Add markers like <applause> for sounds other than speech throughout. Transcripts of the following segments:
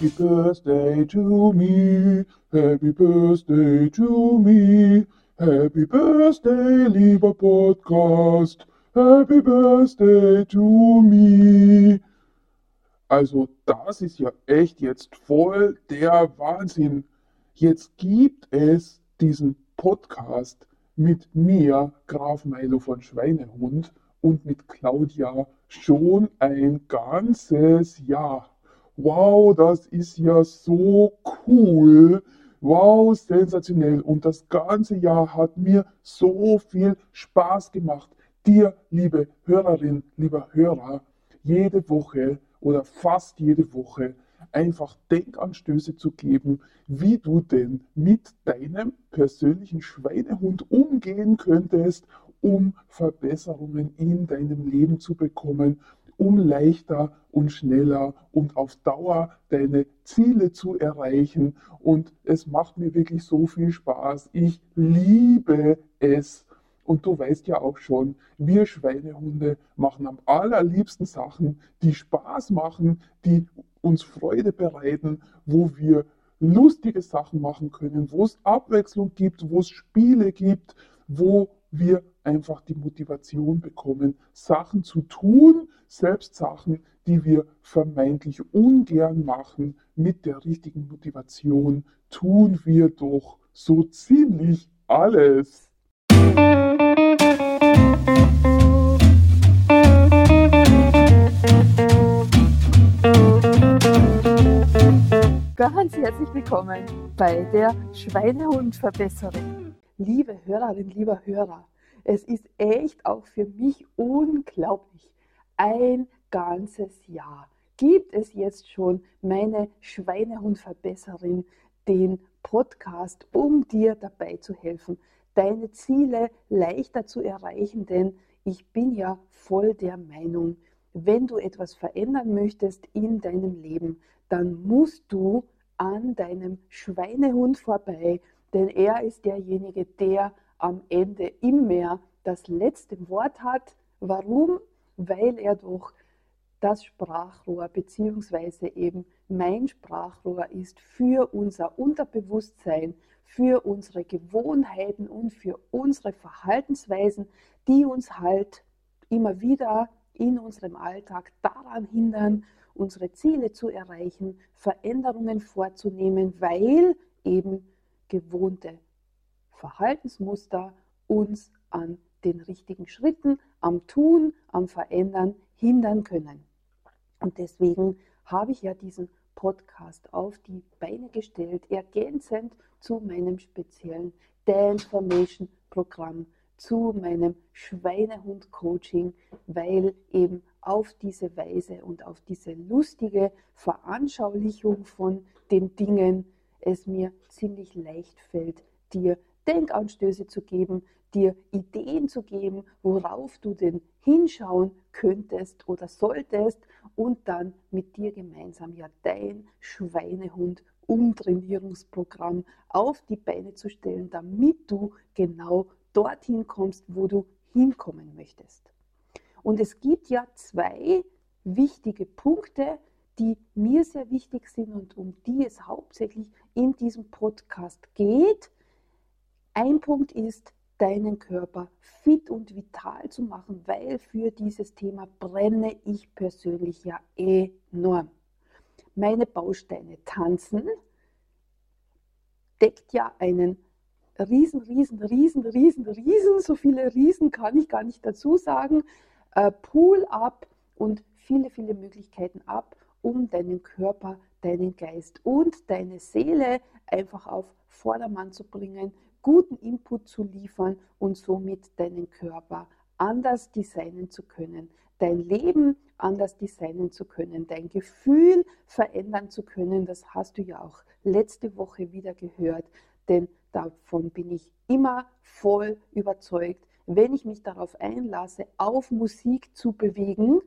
Happy birthday to me, happy birthday to me, happy birthday, lieber Podcast, happy birthday to me. Also das ist ja echt jetzt voll der Wahnsinn. Jetzt gibt es diesen Podcast mit mir, Graf Milo von Schweinehund, und mit Claudia schon ein ganzes Jahr. Wow, das ist ja so cool. Wow, sensationell. Und das ganze Jahr hat mir so viel Spaß gemacht. Dir, liebe Hörerin, lieber Hörer, jede Woche oder fast jede Woche einfach Denkanstöße zu geben, wie du denn mit deinem persönlichen Schweinehund umgehen könntest, um Verbesserungen in deinem Leben zu bekommen, um leichter und schneller und auf Dauer deine Ziele zu erreichen. Und es macht mir wirklich so viel Spaß. Ich liebe es. Und du weißt ja auch schon, wir Schweinehunde machen am allerliebsten Sachen, die Spaß machen, die uns Freude bereiten, wo wir lustige Sachen machen können, wo es Abwechslung gibt, wo es Spiele gibt, wo wir einfach die Motivation bekommen, Sachen zu tun, selbst Sachen, die wir vermeintlich ungern machen, mit der richtigen Motivation tun wir doch so ziemlich alles. Ganz herzlich willkommen bei der Schweinehundverbesserin. Liebe Hörerin, lieber Hörer, es ist echt auch für mich unglaublich. Ein ganzes Jahr gibt es jetzt schon meine Schweinehundverbesserin, den Podcast, um dir dabei zu helfen, deine Ziele leichter zu erreichen, denn ich bin ja voll der Meinung, wenn du etwas verändern möchtest in deinem Leben, dann musst du an deinem Schweinehund vorbei, denn er ist derjenige, der am Ende immer das letzte Wort hat. Warum? Weil er doch das Sprachrohr bzw. eben mein Sprachrohr ist für unser Unterbewusstsein, für unsere Gewohnheiten und für unsere Verhaltensweisen, die uns halt immer wieder in unserem Alltag daran hindern, unsere Ziele zu erreichen, Veränderungen vorzunehmen, weil eben gewohnte Verhaltensmuster uns an den richtigen Schritten, am Tun, am Verändern hindern können. Und deswegen habe ich ja diesen Podcast auf die Beine gestellt, ergänzend zu meinem speziellen Transformation-Programm, zu meinem Schweinehund-Coaching, weil eben auf diese Weise und auf diese lustige Veranschaulichung von den Dingen es mir ziemlich leicht fällt, dir Denkanstöße zu geben, dir Ideen zu geben, worauf du denn hinschauen könntest oder solltest und dann mit dir gemeinsam ja dein Schweinehund Umtrainierungsprogramm auf die Beine zu stellen, damit du genau dorthin kommst, wo du hinkommen möchtest. Und es gibt ja zwei wichtige Punkte, die mir sehr wichtig sind und um die es hauptsächlich in diesem Podcast geht. Ein Punkt ist, deinen Körper fit und vital zu machen, weil für dieses Thema brenne ich persönlich ja enorm. Meine Bausteine tanzen deckt ja einen riesen, riesen, riesen, riesen, riesen, so viele Riesen kann ich gar nicht dazu sagen, äh, Pool ab und viele, viele Möglichkeiten ab, um deinen Körper, deinen Geist und deine Seele einfach auf Vordermann zu bringen, guten Input zu liefern und somit deinen Körper anders designen zu können, dein Leben anders designen zu können, dein Gefühl verändern zu können. Das hast du ja auch letzte Woche wieder gehört, denn davon bin ich immer voll überzeugt. Wenn ich mich darauf einlasse, auf Musik zu bewegen,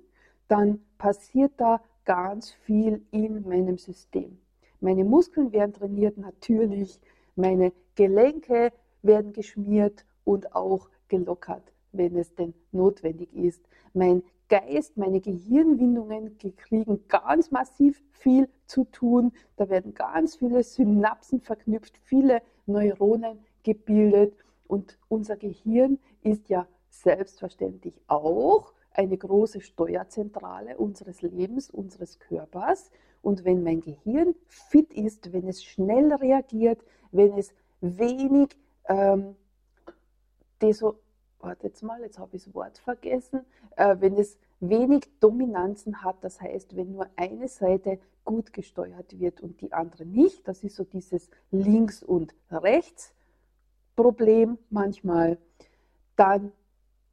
dann passiert da ganz viel in meinem System. Meine Muskeln werden trainiert, natürlich. Meine Gelenke werden geschmiert und auch gelockert, wenn es denn notwendig ist. Mein Geist, meine Gehirnwindungen kriegen ganz massiv viel zu tun. Da werden ganz viele Synapsen verknüpft, viele Neuronen gebildet und unser Gehirn ist ja selbstverständlich auch eine große Steuerzentrale unseres Lebens, unseres Körpers. Und wenn mein Gehirn fit ist, wenn es schnell reagiert, wenn es wenig ähm, deso, warte jetzt mal, jetzt habe ich das Wort vergessen, äh, wenn es wenig Dominanzen hat, das heißt, wenn nur eine Seite gut gesteuert wird und die andere nicht, das ist so dieses Links- und Rechts-Problem manchmal, dann,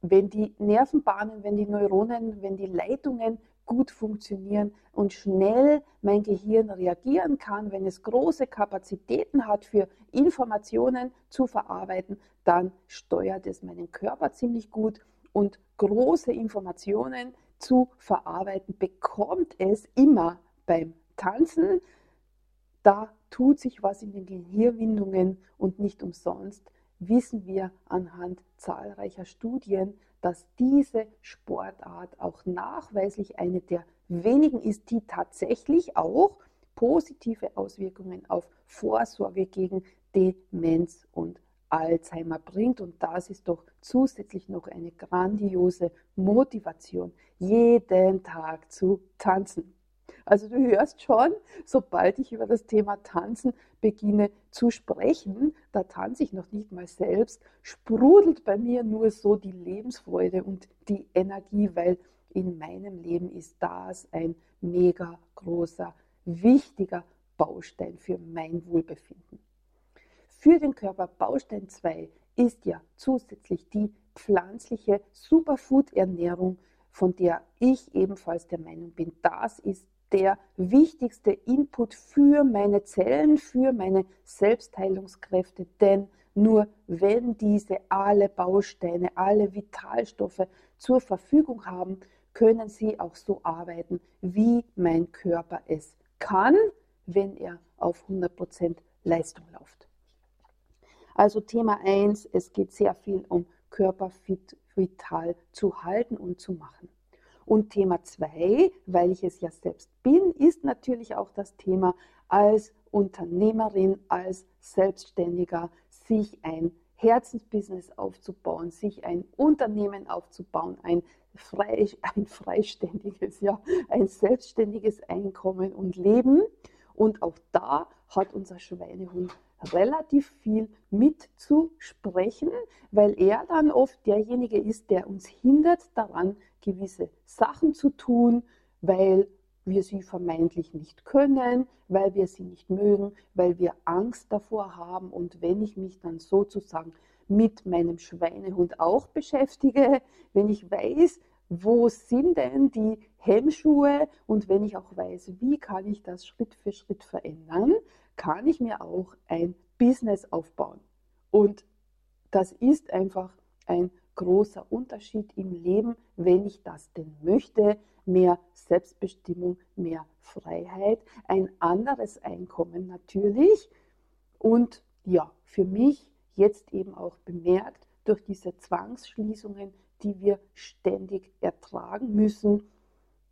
wenn die Nervenbahnen, wenn die Neuronen, wenn die Leitungen gut funktionieren und schnell mein Gehirn reagieren kann, wenn es große Kapazitäten hat für Informationen zu verarbeiten, dann steuert es meinen Körper ziemlich gut und große Informationen zu verarbeiten bekommt es immer beim Tanzen. Da tut sich was in den Gehirnwindungen und nicht umsonst wissen wir anhand zahlreicher Studien, dass diese Sportart auch nachweislich eine der wenigen ist, die tatsächlich auch positive Auswirkungen auf Vorsorge gegen Demenz und Alzheimer bringt. Und das ist doch zusätzlich noch eine grandiose Motivation, jeden Tag zu tanzen. Also du hörst schon, sobald ich über das Thema Tanzen beginne zu sprechen, da tanze ich noch nicht mal selbst, sprudelt bei mir nur so die Lebensfreude und die Energie, weil in meinem Leben ist das ein mega großer, wichtiger Baustein für mein Wohlbefinden. Für den Körper Baustein 2 ist ja zusätzlich die pflanzliche Superfood-Ernährung, von der ich ebenfalls der Meinung bin, das ist der wichtigste Input für meine Zellen, für meine Selbstheilungskräfte, denn nur wenn diese alle Bausteine, alle Vitalstoffe zur Verfügung haben, können sie auch so arbeiten, wie mein Körper es kann, wenn er auf 100% Leistung läuft. Also Thema 1, es geht sehr viel um Körperfit vital zu halten und zu machen. Und Thema 2, weil ich es ja selbst bin, ist natürlich auch das Thema als Unternehmerin, als Selbstständiger, sich ein Herzensbusiness aufzubauen, sich ein Unternehmen aufzubauen, ein, frei, <laughs> ein freiständiges, ja, ein selbstständiges Einkommen und Leben. Und auch da hat unser Schweinehund relativ viel mitzusprechen, weil er dann oft derjenige ist, der uns hindert daran, gewisse Sachen zu tun, weil wir sie vermeintlich nicht können, weil wir sie nicht mögen, weil wir Angst davor haben. Und wenn ich mich dann sozusagen mit meinem Schweinehund auch beschäftige, wenn ich weiß, wo sind denn die Hemmschuhe und wenn ich auch weiß, wie kann ich das Schritt für Schritt verändern, kann ich mir auch ein Business aufbauen. Und das ist einfach ein großer Unterschied im Leben, wenn ich das denn möchte. Mehr Selbstbestimmung, mehr Freiheit, ein anderes Einkommen natürlich. Und ja, für mich jetzt eben auch bemerkt, durch diese Zwangsschließungen, die wir ständig ertragen müssen,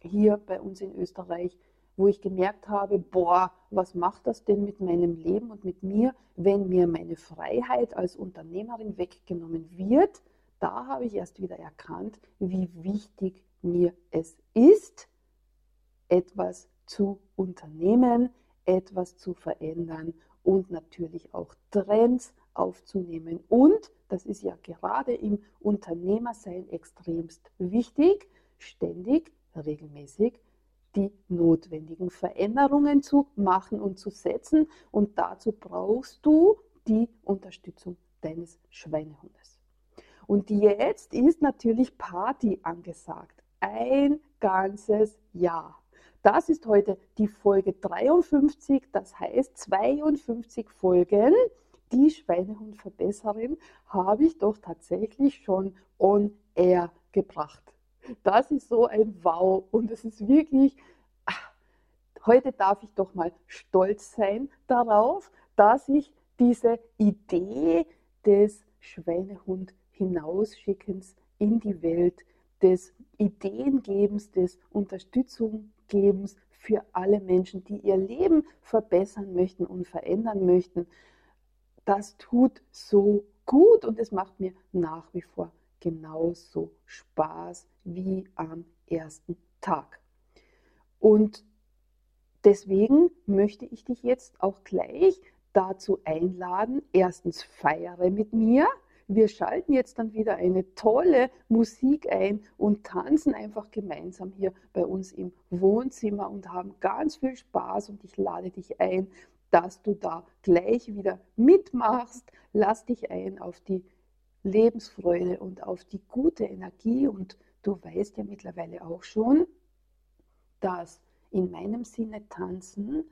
hier bei uns in Österreich, wo ich gemerkt habe, boah, was macht das denn mit meinem Leben und mit mir, wenn mir meine Freiheit als Unternehmerin weggenommen wird. Da habe ich erst wieder erkannt, wie wichtig mir es ist, etwas zu unternehmen, etwas zu verändern und natürlich auch Trends aufzunehmen. Und, das ist ja gerade im Unternehmersein extremst wichtig, ständig, regelmäßig die notwendigen Veränderungen zu machen und zu setzen. Und dazu brauchst du die Unterstützung deines Schweinehundes. Und jetzt ist natürlich Party angesagt. Ein ganzes Jahr. Das ist heute die Folge 53, das heißt 52 Folgen. Die Schweinehundverbesserin habe ich doch tatsächlich schon on air gebracht. Das ist so ein Wow und es ist wirklich, ach, heute darf ich doch mal stolz sein darauf, dass ich diese Idee des Schweinehund hinausschickens in die Welt des Ideengebens, des Unterstützunggebens für alle Menschen, die ihr Leben verbessern möchten und verändern möchten. Das tut so gut und es macht mir nach wie vor genauso Spaß wie am ersten Tag. Und deswegen möchte ich dich jetzt auch gleich dazu einladen, erstens feiere mit mir. Wir schalten jetzt dann wieder eine tolle Musik ein und tanzen einfach gemeinsam hier bei uns im Wohnzimmer und haben ganz viel Spaß und ich lade dich ein, dass du da gleich wieder mitmachst. Lass dich ein auf die Lebensfreude und auf die gute Energie und du weißt ja mittlerweile auch schon, dass in meinem Sinne tanzen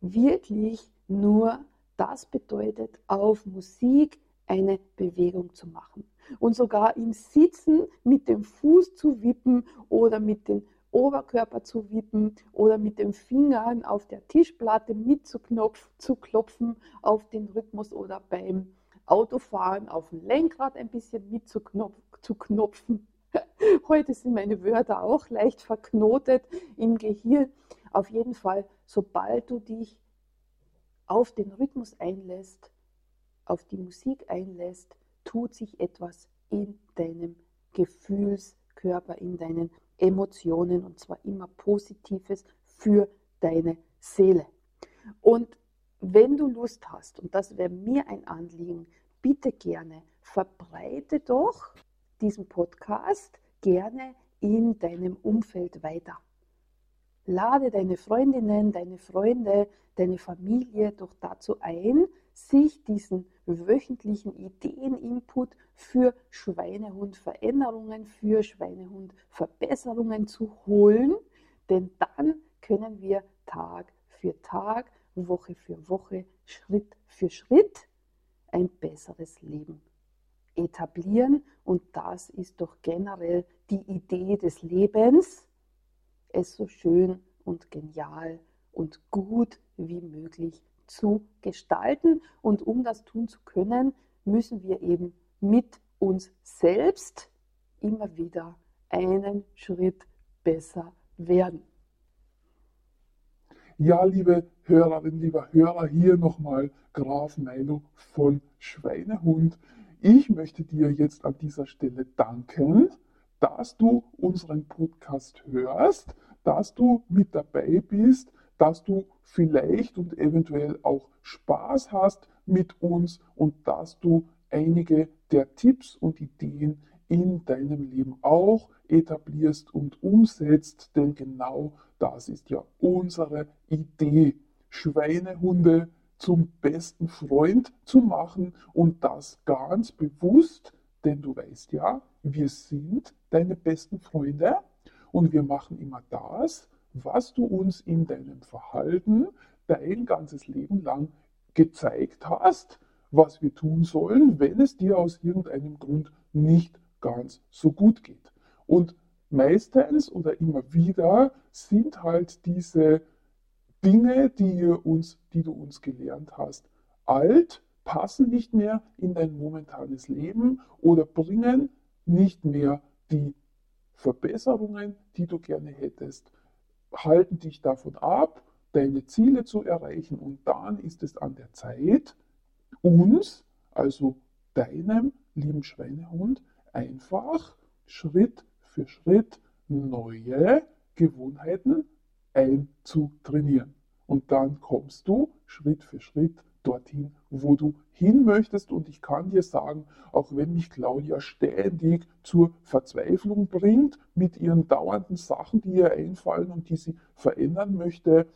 wirklich nur das bedeutet, auf Musik eine Bewegung zu machen. Und sogar im Sitzen mit dem Fuß zu wippen oder mit dem Oberkörper zu wippen oder mit den Fingern auf der Tischplatte mitzuklopfen auf den Rhythmus oder beim Autofahren auf dem Lenkrad ein bisschen mitzuknopfen. <laughs> Heute sind meine Wörter auch leicht verknotet im Gehirn. Auf jeden Fall, sobald du dich auf den Rhythmus einlässt, auf die Musik einlässt, tut sich etwas in deinem Gefühlskörper, in deinen Emotionen und zwar immer Positives für deine Seele. Und wenn du Lust hast, und das wäre mir ein Anliegen, bitte gerne verbreite doch diesen Podcast gerne in deinem Umfeld weiter. Lade deine Freundinnen, deine Freunde, deine Familie doch dazu ein, sich diesen wöchentlichen Ideeninput für Schweinehund-Veränderungen, für Schweinehund-Verbesserungen zu holen, denn dann können wir Tag für Tag, Woche für Woche, Schritt für Schritt ein besseres Leben etablieren. Und das ist doch generell die Idee des Lebens, es so schön und genial und gut wie möglich zu gestalten. Und um das tun zu können, müssen wir eben mit uns selbst immer wieder einen Schritt besser werden. Ja, liebe Hörerinnen, lieber Hörer, hier nochmal Graf Meilo von Schweinehund. Ich möchte dir jetzt an dieser Stelle danken, dass du unseren Podcast hörst, dass du mit dabei bist, dass du vielleicht und eventuell auch Spaß hast mit uns und dass du einige der Tipps und Ideen in deinem Leben auch etablierst und umsetzt, denn genau das ist ja unsere Idee. Schweinehunde zum besten Freund zu machen und das ganz bewusst, denn du weißt ja, wir sind deine besten Freunde und wir machen immer das, was du uns in deinem Verhalten dein ganzes Leben lang gezeigt hast, was wir tun sollen, wenn es dir aus irgendeinem Grund nicht ganz so gut geht. Und meistens oder immer wieder sind halt diese Dinge, die, uns, die du uns gelernt hast, alt, passen nicht mehr in dein momentanes Leben oder bringen nicht mehr die Verbesserungen, die du gerne hättest, halten dich davon ab, deine Ziele zu erreichen. Und dann ist es an der Zeit, uns, also deinem lieben Schweinehund, einfach Schritt für Schritt neue Gewohnheiten einzutrainieren. Und dann kommst du Schritt für Schritt dorthin, wo du hin möchtest. Und ich kann dir sagen, auch wenn mich Claudia ständig zur Verzweiflung bringt mit ihren dauernden Sachen, die ihr einfallen und die sie verändern möchte,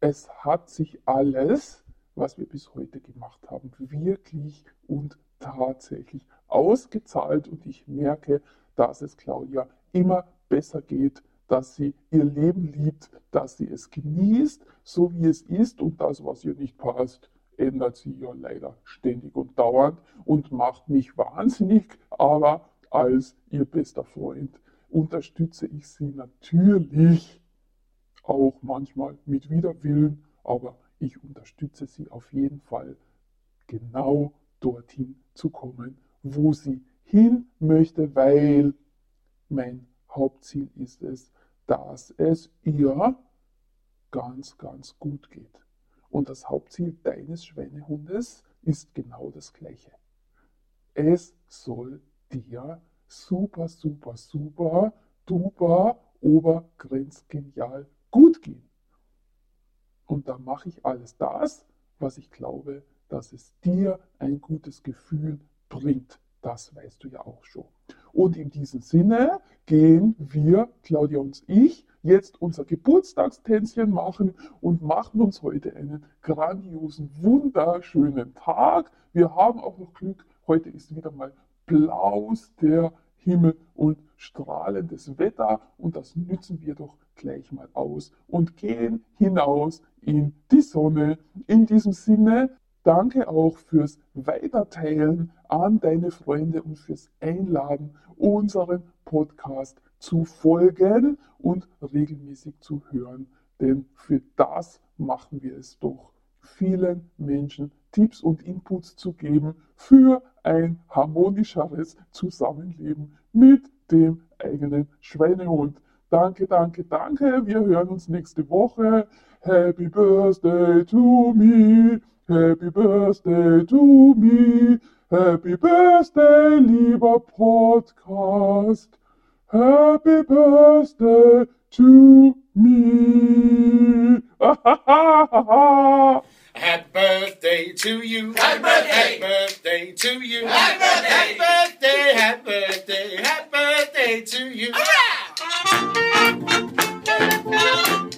es hat sich alles, was wir bis heute gemacht haben, wirklich und tatsächlich ausgezahlt. Und ich merke, dass es Claudia immer besser geht, dass sie ihr Leben liebt, dass sie es genießt, so wie es ist. Und das, was ihr nicht passt, ändert sie ja leider ständig und dauernd und macht mich wahnsinnig, aber als ihr bester Freund unterstütze ich sie natürlich auch manchmal mit Widerwillen, aber ich unterstütze sie auf jeden Fall genau dorthin zu kommen, wo sie hin möchte, weil mein Hauptziel ist es, dass es ihr ganz, ganz gut geht. Und das Hauptziel deines Schweinehundes ist genau das gleiche. Es soll dir super, super, super, duper, obergrenzgenial gut gehen. Und da mache ich alles das, was ich glaube, dass es dir ein gutes Gefühl bringt. Das weißt du ja auch schon. Und in diesem Sinne gehen wir, Claudia und ich, jetzt unser Geburtstagstänzchen machen und machen uns heute einen grandiosen, wunderschönen Tag. Wir haben auch noch Glück, heute ist wieder mal blaus der Himmel und strahlendes Wetter und das nützen wir doch gleich mal aus und gehen hinaus in die Sonne. In diesem Sinne, danke auch fürs Weiterteilen an deine Freunde und fürs Einladen, unseren Podcast zu folgen und regelmäßig zu hören. Denn für das machen wir es doch, vielen Menschen Tipps und Inputs zu geben für ein harmonischeres Zusammenleben mit dem eigenen Schweinehund. Danke, danke, danke. Wir hören uns nächste Woche. Happy Birthday to me. Happy Birthday to me. Happy Birthday, lieber Podcast. Happy Birthday to me. <laughs> Happy birthday to you. Happy birthday. Happy birthday to you. Happy birthday. Happy birthday. Happy birthday. Happy birthday to you. Das